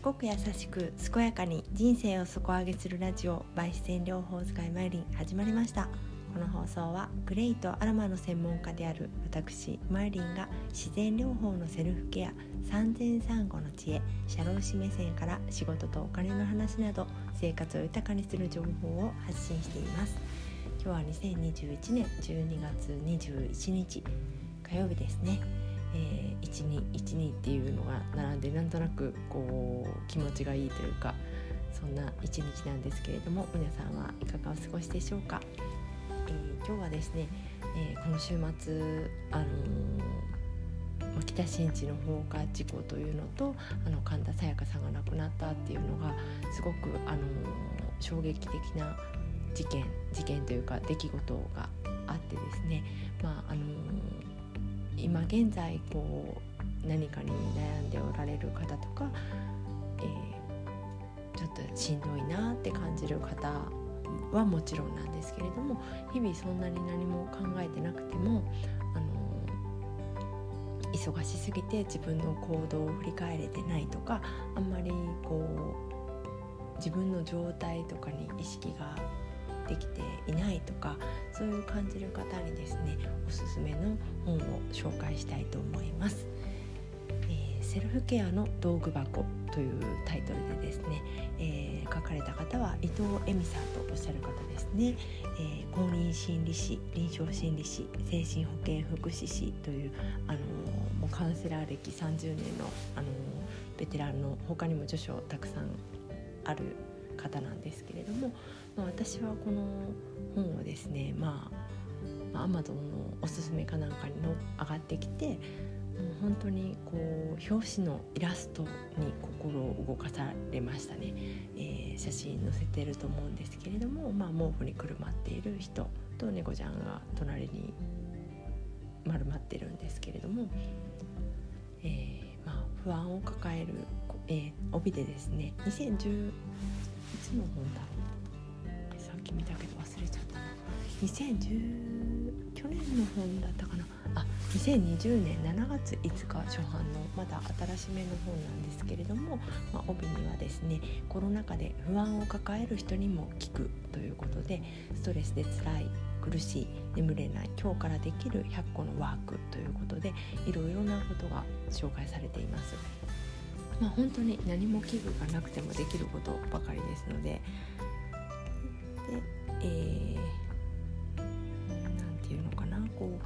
賢く優しく健やかに人生を底上げするラジオバイ自然療法使いマイリン始まりました。この放送はグレイとアロマの専門家である私マイリンが自然療法のセルフケア産前産後の知恵社労士目線から仕事とお金の話など生活を豊かにする情報を発信しています。今日は2021年12月21日火曜日ですね。えー、1212っていうのが並んでなんとなくこう気持ちがいいというかそんな一日なんですけれども皆さんはいかがお過ごしでしょうか、えー、今日はですね、えー、この週末あのー、北新地の放火事故というのとあの神田沙也加さんが亡くなったっていうのがすごく、あの衝撃的な事件事件というか出来事があってですね、まあ今現在こう何かに悩んでおられる方とか、えー、ちょっとしんどいなって感じる方はもちろんなんですけれども日々そんなに何も考えてなくてもあの忙しすぎて自分の行動を振り返れてないとかあんまりこう自分の状態とかに意識ができていないとかそういう感じる方にですねおすすめの本を紹介したいと思います。えー、セルフケアの道具箱というタイトルでですね、えー、書かれた方は伊藤恵美さんとおっしゃる方ですね、えー、公認心理師臨床心理師精神保健福祉士という、あのもうカウンセラー歴30年の、あのベテランの他にも著書たくさんある方なんですけれども、まあ、私はこの本をですねまあアマゾンのおすすめかなんかにの上がってきてもう本当にこう表紙のイラストに心を動かされましたね、えー、写真載せてると思うんですけれども、まあ、毛布にくるまっている人と猫ちゃんが隣に丸まってるんですけれども、えー、まあ、不安を抱える、えー、帯でですね2010つの本だ？ろうき見たけど忘れちゃった。な2010去年の本だったかな。あ2020年7月5日初版のまだ新しめの本なんですけれども、まあ、帯にはですねコロナ禍で不安を抱える人にも聞くということでストレスで辛い苦しい眠れない今日からできる100個のワークということでいろいろなことが紹介されています。まあ、本当に何も器具がなくてもできることばかりですので。でえー、て言うのかな。こう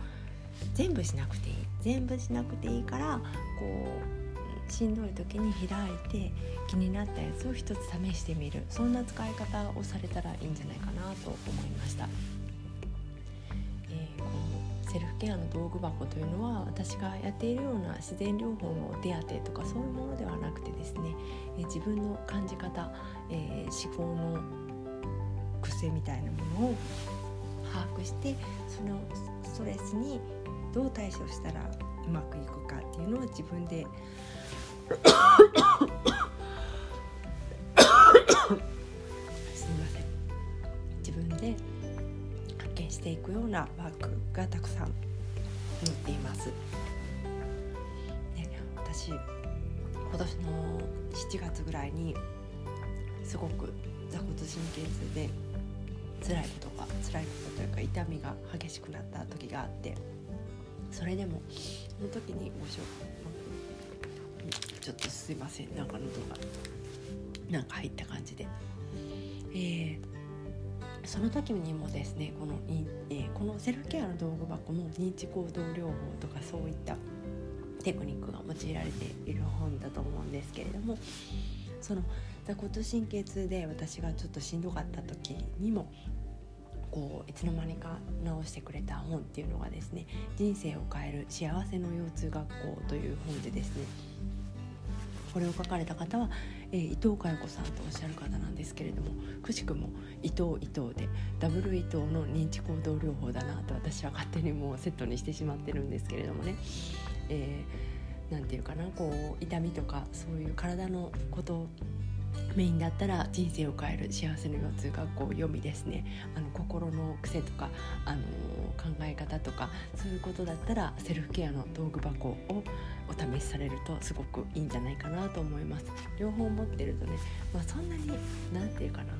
全部しなくていい。全部しなくていいからこうしんどい時に開いて気になったやつを一つ試してみる。そんな使い方をされたらいいんじゃないかなと思いました。セルフケアの道具箱というのは私がやっているような自然療法の手当とかそういうものではなくてですね、え、自分の感じ方、えー、思考の癖みたいなものを把握してそのストレスにどう対処したらうまくいくかっていうのを自分で すみません。自分でしていくようなワークがたくさん載っています。で私今年の7月ぐらいにすごく座骨神経痛で辛いことが辛いことというか痛みが激しくなった時があってそれでもその時にご紹介ちょっとすいませんなんか喉がなんか入った感じで、えー、その時にもですねこの,、えー、このセルフケアの道具箱も認知行動療法とかそういったテクニックが用いられている本だと思うんですけれどもその座骨神経痛で私がちょっとしんどかった時にもこういつの間にか直してくれた本っていうのがですね「人生を変える幸せの腰痛学校」という本でですねこれを書かれた方は、えー、伊藤佳代子さんとおっしゃる方なんですけれどもくしくも伊藤伊藤でダブル伊藤の認知行動療法だなと私は勝手にもうセットにしてしまってるんですけれどもね。えー、て言うかなこう痛みとかそういう体のことメインだったら人生を変える幸せの腰痛学校読みですね。あの心の癖とか、あの考え方とかそういうことだったらセルフケアの道具箱をお試しされるとすごくいいんじゃないかなと思います。両方持ってるとね、まあ、そんなに何て言うかな。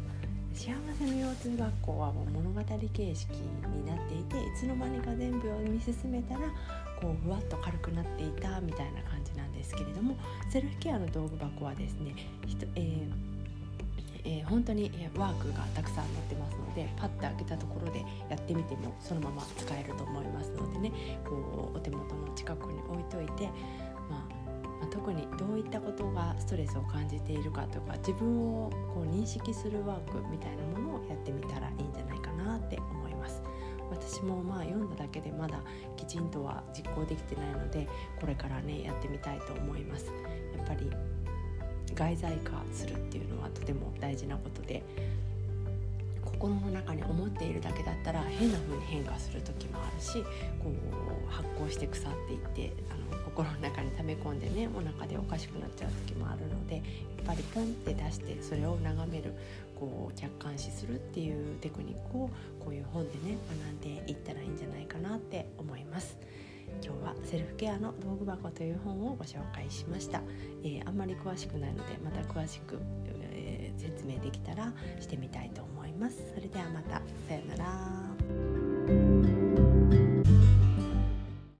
幸せの腰痛学校はもう物語形式になっていていつの間にか全部読み進めたらこうふわっと軽くなっていたですけれどもセルフケアの道具箱はですねえーえー、本当にワークがたくさん載ってますのでパッと開けたところでやってみてもそのまま使えると思いますのでねこうお手元の近くに置いといて、まあ、まあ、特にどういったことがストレスを感じているかとか自分をこう認識するワークみたいなものをやってみたらいいんじゃないかなって思います。私もまあ読んだだけでまだきちんとは実行できてないのでこれからねやってみたいと思います。やっぱり外在化するっていうのはとても大事なことで心の中に思っているだけだったら変な風に変化する時もあるしこう発酵して腐っていってあの心の中に溜め込んでねお腹でおかしくなっちゃう時もあるのでやっぱりポンって出してそれを眺めるこう客観視するっていうテクニックをこういう本でね学んでいったらいいんじゃないかなって思います。今日はセルフケアの道具箱という本をご紹介しました、えー、あんまり詳しくないのでまた詳しく、えー、説明できたらしてみたいと思います。それではまた。さようなら。